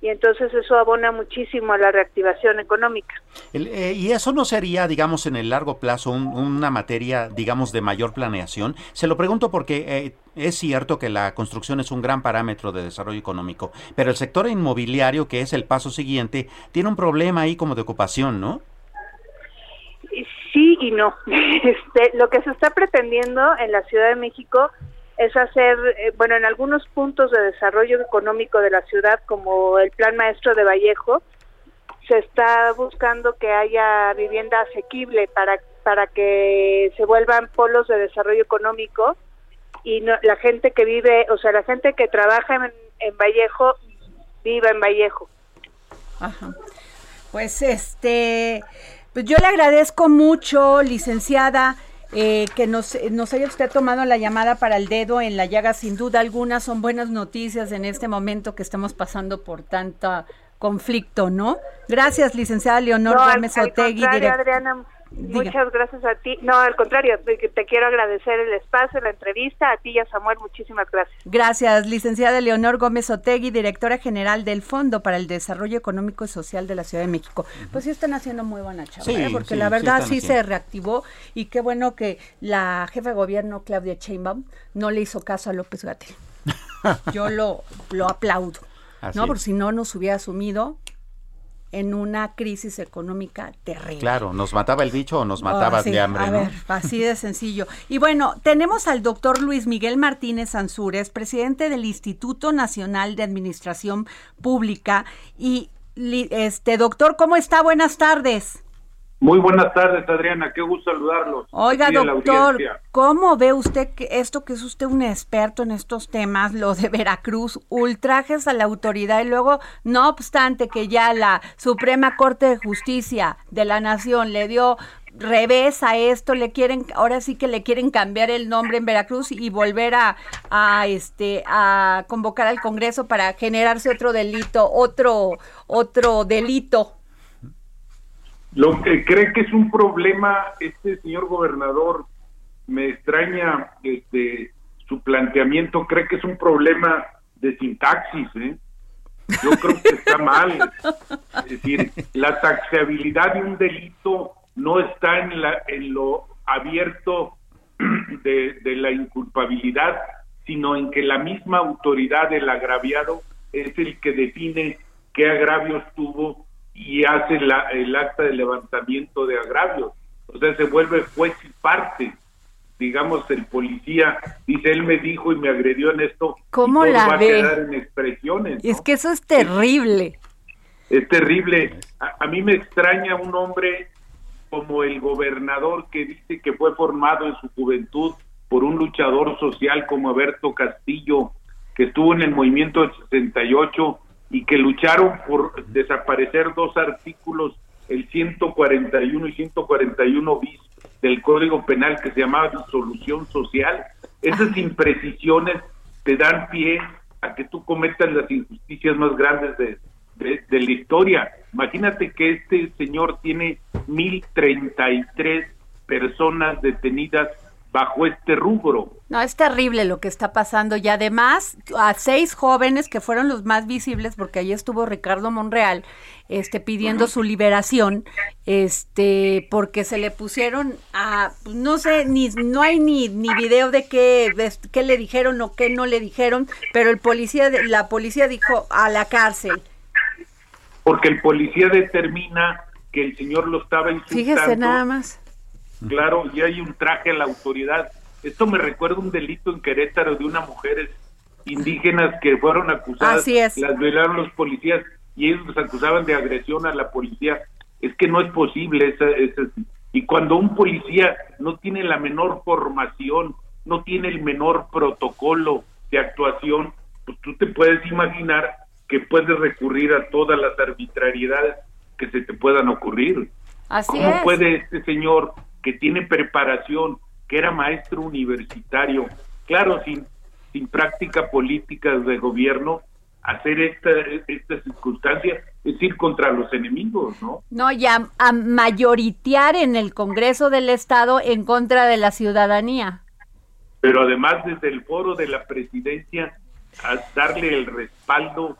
y entonces eso abona muchísimo a la reactivación económica. Eh, ¿Y eso no sería, digamos, en el largo plazo una materia, digamos, de mayor planeación? Se lo pregunto porque eh, es cierto que la construcción es un gran parámetro de desarrollo económico, pero el sector inmobiliario, que es el paso siguiente, tiene un problema ahí como de ocupación, ¿no? Sí y no. Este, lo que se está pretendiendo en la Ciudad de México es hacer, eh, bueno, en algunos puntos de desarrollo económico de la ciudad, como el Plan Maestro de Vallejo, se está buscando que haya vivienda asequible para, para que se vuelvan polos de desarrollo económico y la gente que vive, o sea, la gente que trabaja en, en Vallejo, viva en Vallejo. Ajá. Pues este, pues yo le agradezco mucho, licenciada. Eh, que nos, nos haya usted tomado la llamada para el dedo en la llaga, sin duda alguna son buenas noticias en este momento que estamos pasando por tanta conflicto, ¿no? Gracias, licenciada Leonor No, Gómez Otegui, Adriana, Diga. muchas gracias a ti. No, al contrario, te quiero agradecer el espacio, la entrevista, a ti y a Samuel, muchísimas gracias. Gracias, licenciada Leonor Gómez Otegui, directora general del Fondo para el Desarrollo Económico y Social de la Ciudad de México. Pues sí están haciendo muy buena chamba, Sí, ¿eh? porque sí, la verdad sí, se reactivó y qué bueno que la jefa de gobierno Claudia Sheinbaum no le hizo caso a López Gatell. Yo lo, lo aplaudo, Así ¿no? es. Porque si no nos hubiera sumido en una crisis económica terrible. Claro, nos mataba el bicho o nos mataba sí, de hambre, A ¿no? ver, así de sencillo. Y bueno, tenemos al doctor Luis Miguel Martínez Ansúrez, presidente del Instituto Nacional de Administración Pública. Y, este, doctor, ¿cómo está? Buenas tardes. Muy buenas tardes, Adriana. Qué gusto saludarlos. Oiga, doctor. ¿cómo ve usted que esto que es usted un experto en estos temas, lo de Veracruz, ultrajes a la autoridad y luego, no obstante que ya la Suprema Corte de Justicia de la Nación le dio revés a esto, le quieren, ahora sí que le quieren cambiar el nombre en Veracruz y volver a, a este a convocar al Congreso para generarse otro delito, otro, otro delito. Lo que cree que es un problema, este señor gobernador, me extraña este su planteamiento, cree que es un problema de sintaxis, ¿eh? Yo creo que está mal. Es decir, la taxabilidad de un delito no está en, la, en lo abierto de, de la inculpabilidad, sino en que la misma autoridad del agraviado es el que define qué agravios tuvo y hace la- el acta de levantamiento de agravios. O sea, se vuelve juez y parte. Digamos, el policía dice, él me dijo y me agredió en esto. y ¿Cómo todo la va ve? a quedar en expresiones. Es que eso es terrible. Es terrible. A, a mí me extraña un hombre como el gobernador que dice que fue formado en su juventud por un luchador social como Alberto Castillo, que estuvo en el movimiento del 68 y que lucharon por desaparecer dos artículos, el 141 y 141 bis del Código Penal que se llamaba disolución social. Esas imprecisiones te dan pie a que tú cometas las injusticias más grandes de, de, de la historia. Imagínate que este señor tiene 1033 personas detenidas bajo este rubro. No, es terrible lo que está pasando y además a seis jóvenes que fueron los más visibles porque ahí estuvo Ricardo Monreal este pidiendo su liberación este porque se le pusieron a pues, no sé ni no hay ni ni video de qué qué le dijeron o qué no le dijeron, pero el policía de- la policía dijo a la cárcel. Porque el policía determina que el señor lo estaba insultando. Fíjese nada más. Claro, y hay un traje a la autoridad. Esto me recuerda un delito en Querétaro de unas mujeres indígenas que fueron acusadas. Así es. Las violaron los policías y ellos los acusaban de agresión a la policía. Es que no es posible. Esa, esa- y cuando un policía no tiene la menor formación, no tiene el menor protocolo de actuación, pues tú te puedes imaginar que puedes recurrir a todas las arbitrariedades que se te puedan ocurrir. Así ¿Cómo es. puede este señor que tiene preparación, que era maestro universitario, claro, sin, sin práctica política de gobierno, hacer esta, esta circunstancia, es ir contra los enemigos, ¿no? No, y a, a mayoritear en el Congreso del Estado en contra de la ciudadanía. Pero además desde el foro de la presidencia, a darle el respaldo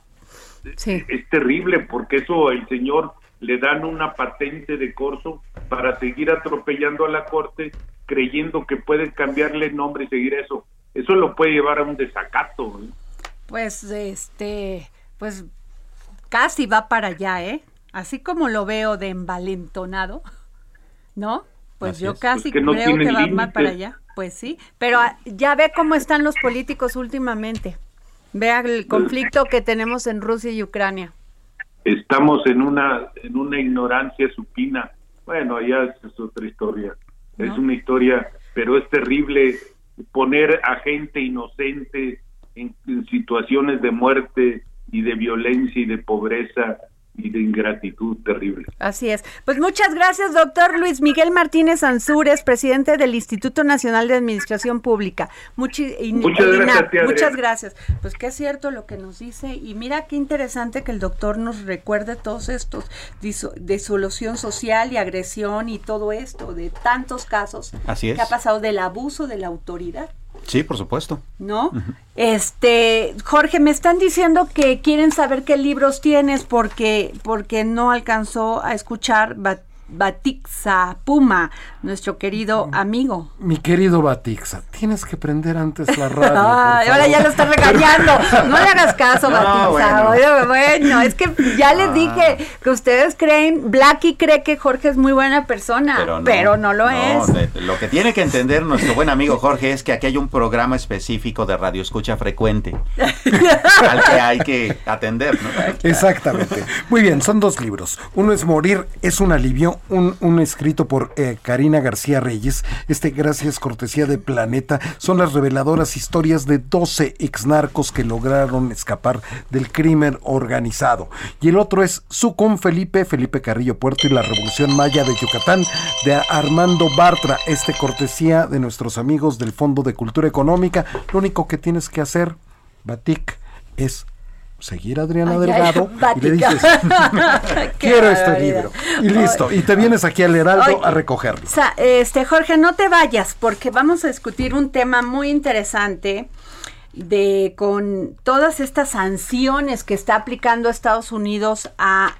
es terrible porque eso el señor le dan una patente de corso para seguir atropellando a la corte creyendo que pueden cambiarle el nombre y seguir eso. Eso lo puede llevar a un desacato. ¿eh? Pues este, pues casi va para allá, ¿eh? Así como lo veo de envalentonado, ¿no? Pues Así yo es, casi pues que no creo que va más para allá. Pues sí, pero ah, ya ve cómo están los políticos últimamente. Vea el conflicto que tenemos en Rusia y Ucrania. Estamos en una en una ignorancia supina. Bueno, ya es otra historia. Es una historia, pero es terrible poner a gente inocente en, en situaciones de muerte y de violencia y de pobreza y de ingratitud terrible. Así es. Pues muchas gracias, doctor Luis Miguel Martínez Ansúrez, presidente del Instituto Nacional de Administración Pública. muchas gracias. muchas gracias. Pues que es cierto lo que nos dice y mira qué interesante que el doctor nos recuerde todos estos de solución social y agresión y todo esto, de tantos casos Así que ha pasado del abuso de la autoridad. Sí, por supuesto. ¿No? Este, Jorge, me están diciendo que quieren saber qué libros tienes porque porque no alcanzó a escuchar Batixa Puma, nuestro querido amigo. Mi querido Batixa, tienes que prender antes la radio. ahora ya lo está regañando. No le hagas caso, Batixa. Bueno. es que ya les ah. dije que ustedes creen, Blacky cree que Jorge es muy buena persona, pero no, lo es. lo que tiene que entender nuestro buen amigo Jorge es que aquí hay un programa específico de radio escucha frecuente al que hay que atender. Exactamente. Muy bien, son dos libros. Uno es Morir es un alivio un, escrito por eh, Karina García Reyes. Este, gracias cortesía de Planeta, son las reveladoras historias de 12 exnarcos que lograron escapar del crimen organizado. Y el otro es Su con Felipe, Felipe Carrillo Puerto y la Revolución Maya de Yucatán de Armando Bartra. Este cortesía de nuestros amigos del Fondo de Cultura Económica. Lo único que tienes que hacer, Batik, es seguir a Adriana Delgado y le dices, quiero este libro. Y listo, y te vienes aquí al Heraldo a recogerlo. O sea, este, Jorge, no te vayas porque vamos a discutir un tema muy interesante de con todas estas sanciones que está aplicando Estados Unidos a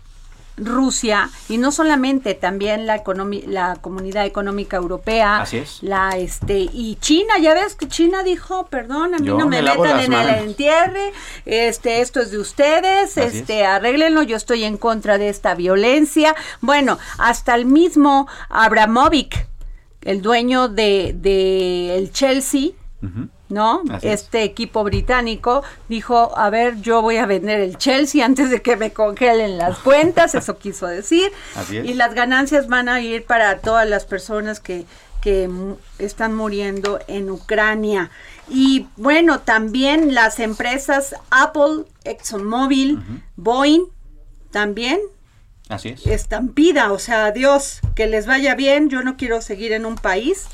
Rusia y no solamente también la la comunidad económica europea Así es. la este y China ya ves que China dijo perdón a mí no me, metan en el entierre este esto es de ustedes este arréglenlo yo estoy en contra de esta violencia bueno hasta el mismo Abramovic el dueño de, de el Chelsea ¿no? este equipo británico dijo, a ver, yo voy a vender el Chelsea antes de que me congelen las cuentas, eso quiso decir, y las ganancias van a ir para todas las personas que, que están muriendo en Ucrania. Y bueno, también las empresas Apple, ExxonMobil, Boeing, también. Así es. Estampida, o sea, Dios, que les vaya bien. Yo no quiero seguir en un país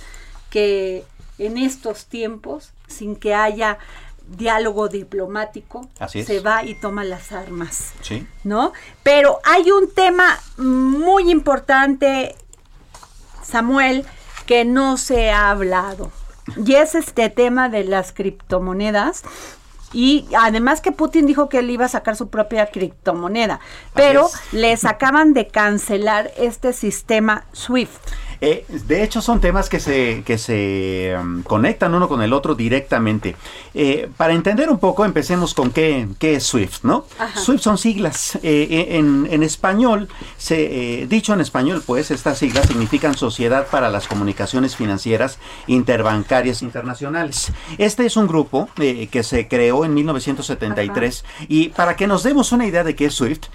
que en estos tiempos sin que haya diálogo diplomático, se va y toma las armas. Sí. ¿No? Pero hay un tema muy importante, Samuel, que no se ha hablado. Y es este tema de las criptomonedas. Y además que Putin dijo que él iba a sacar su propia criptomoneda, pero les acaban de cancelar este sistema SWIFT. Eh, de hecho, son temas que se, que se um, conectan uno con el otro directamente. Eh, para entender un poco, empecemos con qué, qué es SWIFT, ¿no? SWIFT son siglas. Eh, en, en, español, se, dicho en español, pues, estas siglas significan Sociedad para las Comunicaciones Financieras Interbancarias Internacionales. Este es un grupo que se creó en 1973 y para que nos demos una idea de qué es SWIFT,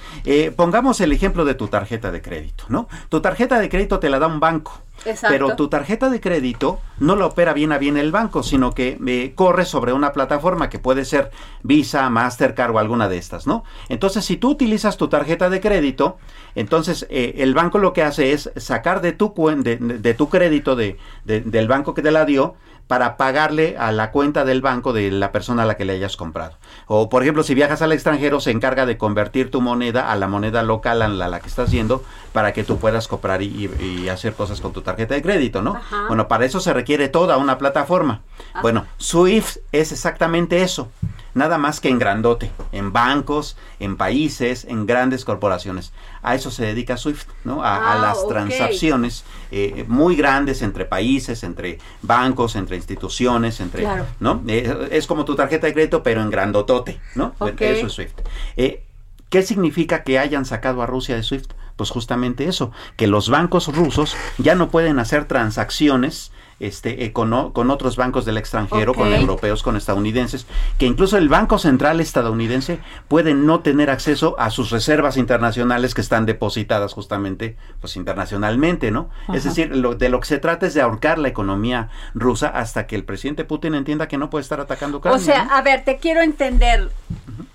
pongamos el ejemplo de tu tarjeta de crédito, ¿no? Tu tarjeta de crédito te la da un banco. Pero tu tarjeta de crédito no la opera bien a bien el banco, sino que eh, corre sobre una plataforma que puede ser Visa, Mastercard o alguna de estas, ¿no? Entonces, si tú utilizas tu tarjeta de crédito, entonces eh, el banco lo que hace es sacar de tu, de, de tu crédito de, del banco que te la dio, para pagarle a la cuenta del banco de la persona a la que le hayas comprado. O por ejemplo, si viajas al extranjero, se encarga de convertir tu moneda a la moneda local a la, que estás yendo para que tú puedas comprar y, hacer cosas con tu tarjeta de crédito, ¿no? Bueno, para eso se requiere toda una plataforma. Bueno, Swift es exactamente eso nada más que en grandote, en bancos, en países, en grandes corporaciones. A eso se dedica SWIFT, ¿no? A, ah, las transacciones eh, muy grandes entre países, entre bancos, entre instituciones, entre, ¿no? Eh, es como tu tarjeta de crédito, pero en grandotote, ¿no? Eso es SWIFT. Eh, ¿Qué significa que hayan sacado a Rusia de SWIFT? Pues justamente eso, que los bancos rusos ya no pueden hacer transacciones este, eh, con, otros bancos del extranjero, con europeos, con estadounidenses, que incluso el Banco Central estadounidense puede no tener acceso a sus reservas internacionales que están depositadas justamente pues internacionalmente, ¿no? Es decir, lo, de lo que se trata es de ahorcar la economía rusa hasta que el presidente Putin entienda que no puede estar atacando O sea, a ver, te quiero entender,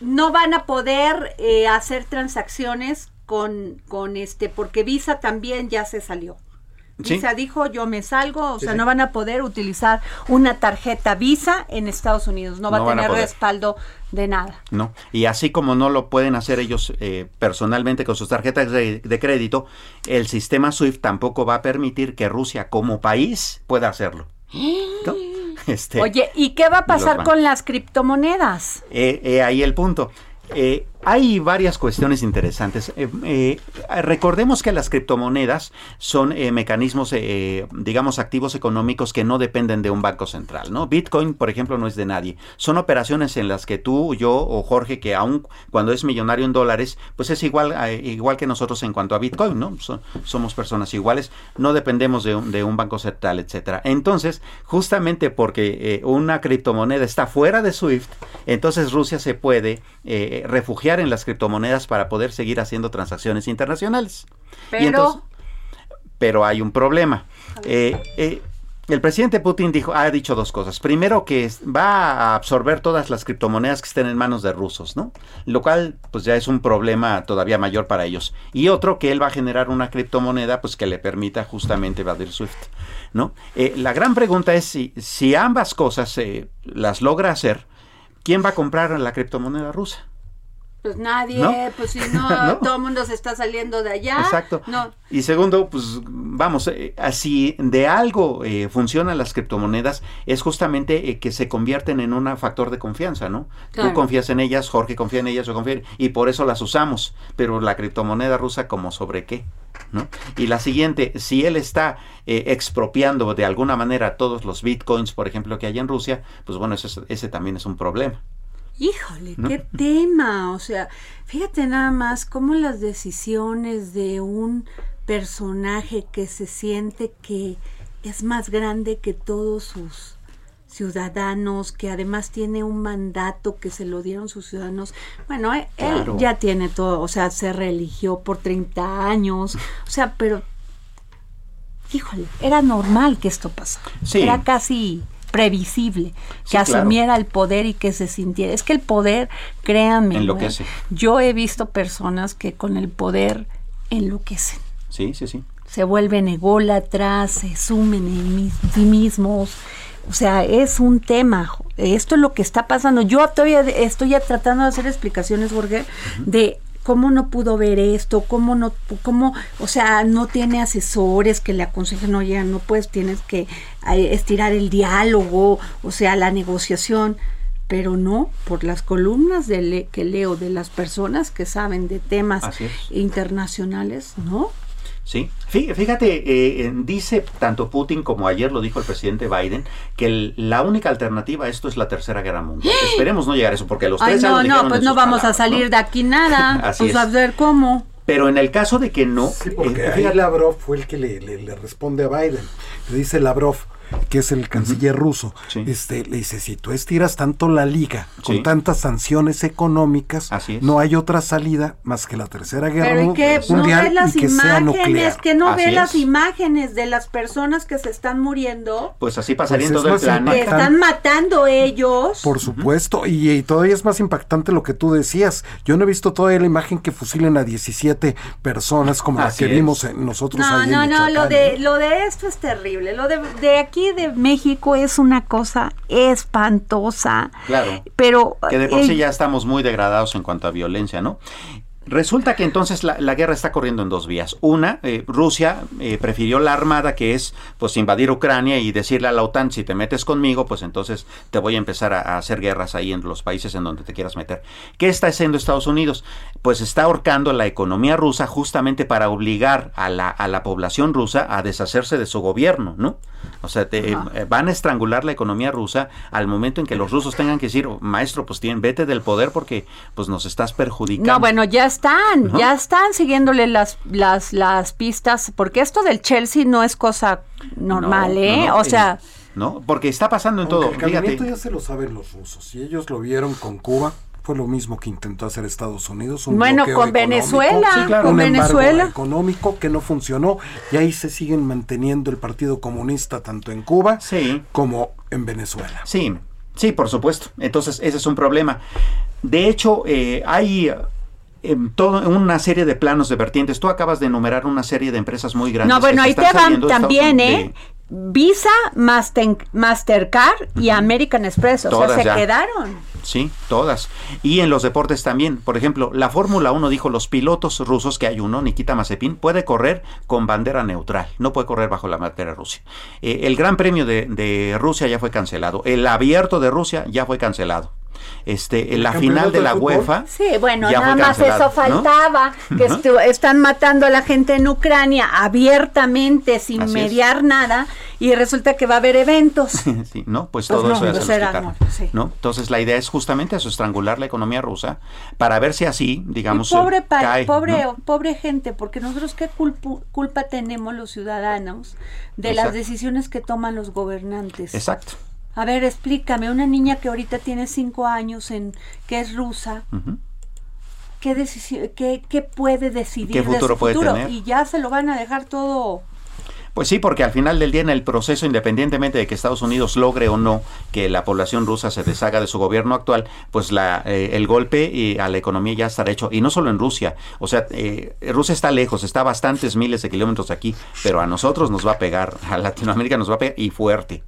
no van a poder eh, hacer transacciones con, con este, porque Visa también ya se salió. Sí. Visa dijo, yo me salgo, o Sí, sea, sí. no van a poder utilizar una tarjeta Visa en Estados Unidos, no va No a tener respaldo de nada. ¿no? Y así como no lo pueden hacer ellos eh, personalmente con sus tarjetas de, de crédito, el sistema SWIFT tampoco va a permitir que Rusia como país pueda hacerlo. ¿no? Este, Oye, ¿y qué va a pasar con las criptomonedas? Eh, eh, ahí el punto. Eh, hay varias cuestiones interesantes. Eh, eh, recordemos que las criptomonedas son eh, mecanismos, eh, digamos, activos económicos que no dependen de un banco central, ¿no? Bitcoin, por ejemplo, no es de nadie. Son operaciones en las que tú, yo o Jorge, que aún cuando es millonario en dólares, pues es igual, eh, igual que nosotros en cuanto a Bitcoin, ¿no? So- somos personas iguales, no dependemos de un, de un banco central, etcétera. Entonces, justamente porque una criptomoneda está fuera de SWIFT, entonces Rusia se puede eh, en las criptomonedas para poder seguir haciendo transacciones internacionales. Pero, entonces- pero hay un problema. Eh, eh, el presidente Putin dijo, ha dicho dos cosas. Primero, que va a absorber todas las criptomonedas que estén en manos de rusos, ¿no? Lo cual, pues ya es un problema todavía mayor para ellos. Y otro, que él va a generar una criptomoneda, pues que le permita justamente evadir SWIFT, ¿no? Eh, la gran pregunta es si, si ambas cosas eh, las logra hacer, ¿quién va a comprar la criptomoneda rusa? Pues nadie, ¿No? pues si no, ¿No? todo el mundo se está saliendo de allá. Exacto. No, Y segundo, pues vamos, eh, así de algo eh, funcionan las criptomonedas, es justamente eh, que se convierten en un factor de confianza, ¿no? Claro. Tú confías en ellas, Jorge confía en ellas, yo confío en y por eso las usamos, pero la criptomoneda rusa como sobre qué, ¿no? Y la siguiente, si él está eh, expropiando de alguna manera todos los bitcoins, por ejemplo, que hay en Rusia, pues bueno, ese, ese también es un problema. Híjole, ¿No? qué tema. O sea, fíjate nada más cómo las decisiones de un personaje que se siente que es más grande que todos sus ciudadanos, que además tiene un mandato que se lo dieron sus ciudadanos. Bueno, Claro. él ya tiene todo, o sea, se religió por 30 años, o sea, pero, híjole, era normal que esto pasara. Sí. Era casi previsible Sí, que claro. asumiera el poder y que se sintiera. Es que el poder, créanme, Enloquece. güey, yo he visto personas que con el poder enloquecen. Sí, sí, sí. Se vuelven ególatras, se sumen en sí mismos. O sea, es un tema. Esto es lo que está pasando. Yo todavía estoy tratando de hacer explicaciones, Jorge, de cómo no pudo ver esto, cómo no, cómo, o sea, no tiene asesores que le aconsejen, oye, no puedes, tienes que eh, estirar el diálogo, o sea, la negociación, pero no por las columnas de le- que leo de las personas que saben de temas internacionales, ¿no? Sí, Fí- fíjate, eh, dice tanto Putin como ayer lo dijo el presidente Biden, que el- la única alternativa a esto es la tercera guerra mundial. Esperemos no llegar a eso, porque los Ay, tres ya lo no, no, pues no vamos a salir ¿no? de aquí nada. Así pues es. a ver cómo. Pero en el caso de que no, Porque eh, ahí Lavrov fue el que le, le- le responde a Biden. Le dice Lavrov, que es el canciller ruso, este, le dice, si tú estiras tanto la liga con Sí. tantas sanciones económicas, Así no hay otra salida más que la tercera guerra Pero que no mundial ve las y que sea imágenes, nuclear. que no Así ve las es. imágenes de las personas que se están muriendo, pues así pasaría Pues en todo es el planeta. que están matando ellos. Por supuesto, y, y todavía es más impactante lo que tú decías. Yo no he visto todavía la imagen que fusilen a 17 personas como la Así que es. vimos en nosotros No, ahí en no, no, lo de, ¿eh? lo de esto es terrible. Lo de, de aquí de México es una cosa espantosa. Claro. Pero Que de por eh, sí ya estamos muy degradados en cuanto a violencia, ¿no? Resulta que entonces la, la guerra está corriendo en dos vías. Una, eh, Rusia eh, prefirió la armada, que es pues invadir Ucrania y decirle a la OTAN, si te metes conmigo, pues entonces te voy a empezar a, a hacer guerras ahí en los países en donde te quieras meter. ¿Qué está haciendo Estados Unidos? Pues está ahorcando la economía rusa justamente para obligar a la, a la población rusa a deshacerse de su gobierno, ¿no? O sea, te- eh, van a estrangular la economía rusa al momento en que los rusos tengan que decir, maestro, pues tienen, vete del poder porque pues nos estás perjudicando. No, bueno, ya están, ya están siguiéndole las, las, las pistas, porque esto del Chelsea no es cosa normal, No, ¿eh? no, no, o sea, No, porque está pasando en todo. el calentamiento Fíjate. ya se lo saben los rusos. Y ellos lo vieron con Cuba. Fue lo mismo que intentó hacer Estados Unidos. un Bueno, con Venezuela, Sí, claro. con un Venezuela. económico que no funcionó. Y ahí se siguen manteniendo el Partido Comunista tanto en Cuba como en Venezuela. Sí, sí, por supuesto. Entonces, ese es un problema. De hecho, eh, hay em, todo, una serie de planos de vertientes. Tú acabas de enumerar una serie de empresas muy grandes. No, bueno, ahí te van de también, Estados- ¿eh? Visa, Master, Mastercard y American Express, o Todas sea, se ya. quedaron. Sí, todas. Y en los deportes también. Por ejemplo, la Fórmula 1 dijo los pilotos rusos, que hay uno, Nikita Mazepin, puede correr con bandera neutral, no puede correr bajo la bandera Rusia. Eh, el Gran Premio de, de Rusia ya fue cancelado. El abierto de Rusia ya fue cancelado. Este, la final de la UEFA. Sí, bueno, ya nada fue más eso ¿no? faltaba, que estu- están matando a la gente en Ucrania abiertamente, sin Así es. mediar nada, y resulta que va a haber eventos. Sí, ¿no? Pues, Pues todo no, eso ya pues se quitaron, amor, sí. ¿no? Entonces la idea es justamente eso, estrangular la economía rusa para ver si así, digamos, Y pobre, eh, pa- cae, pobre, ¿no? pobre gente, porque nosotros qué culpu- culpa tenemos los ciudadanos de las decisiones que toman los gobernantes. Exacto. A ver, explícame, una niña que ahorita tiene cinco años, en que es rusa. ¿qué, qué, qué puede decidir ¿Qué de su futuro puede futuro? tener? Y ya se lo van a dejar todo. Pues sí, porque al final del día en el proceso, independientemente de que Estados Unidos logre o no que la población rusa se deshaga de su gobierno actual, pues la, eh, el golpe eh, a la economía ya estará hecho. Y no solo en Rusia, o sea, eh, Rusia está lejos, está a bastantes miles de kilómetros aquí, pero a nosotros nos va a pegar, a Latinoamérica nos va a pegar y fuerte.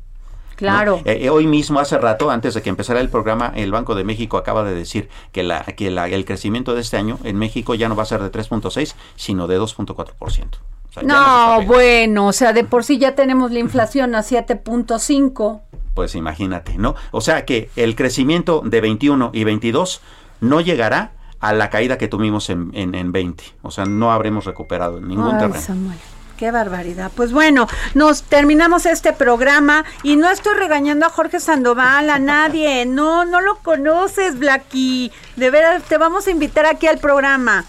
¿No? Claro. Eh, eh, hoy mismo, hace rato, antes de que empezara el programa, el Banco de México acaba de decir que, la, que la- el crecimiento de este año en México ya no va a ser de 3.6, sino de 2.4%. O sea, No, pegando. bueno, o sea, de por sí ya tenemos la inflación a 7.5. Pues imagínate, ¿no? O sea que el crecimiento de 21 y 22 no llegará a la caída que tuvimos en, en, en 20. O sea, no habremos recuperado en ningún Ay, terreno. Samuel, qué barbaridad. Pues bueno, nos terminamos este programa y no estoy regañando a Jorge Sandoval, a nadie. No, no lo conoces, Blacky. De veras, te vamos a invitar aquí al programa.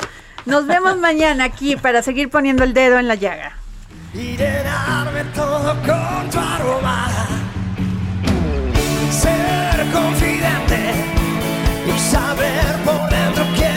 Nos vemos mañana aquí para seguir poniendo el dedo en la llaga. y llenarme todo con tu aroma. Ser confidente y saber por dentro quién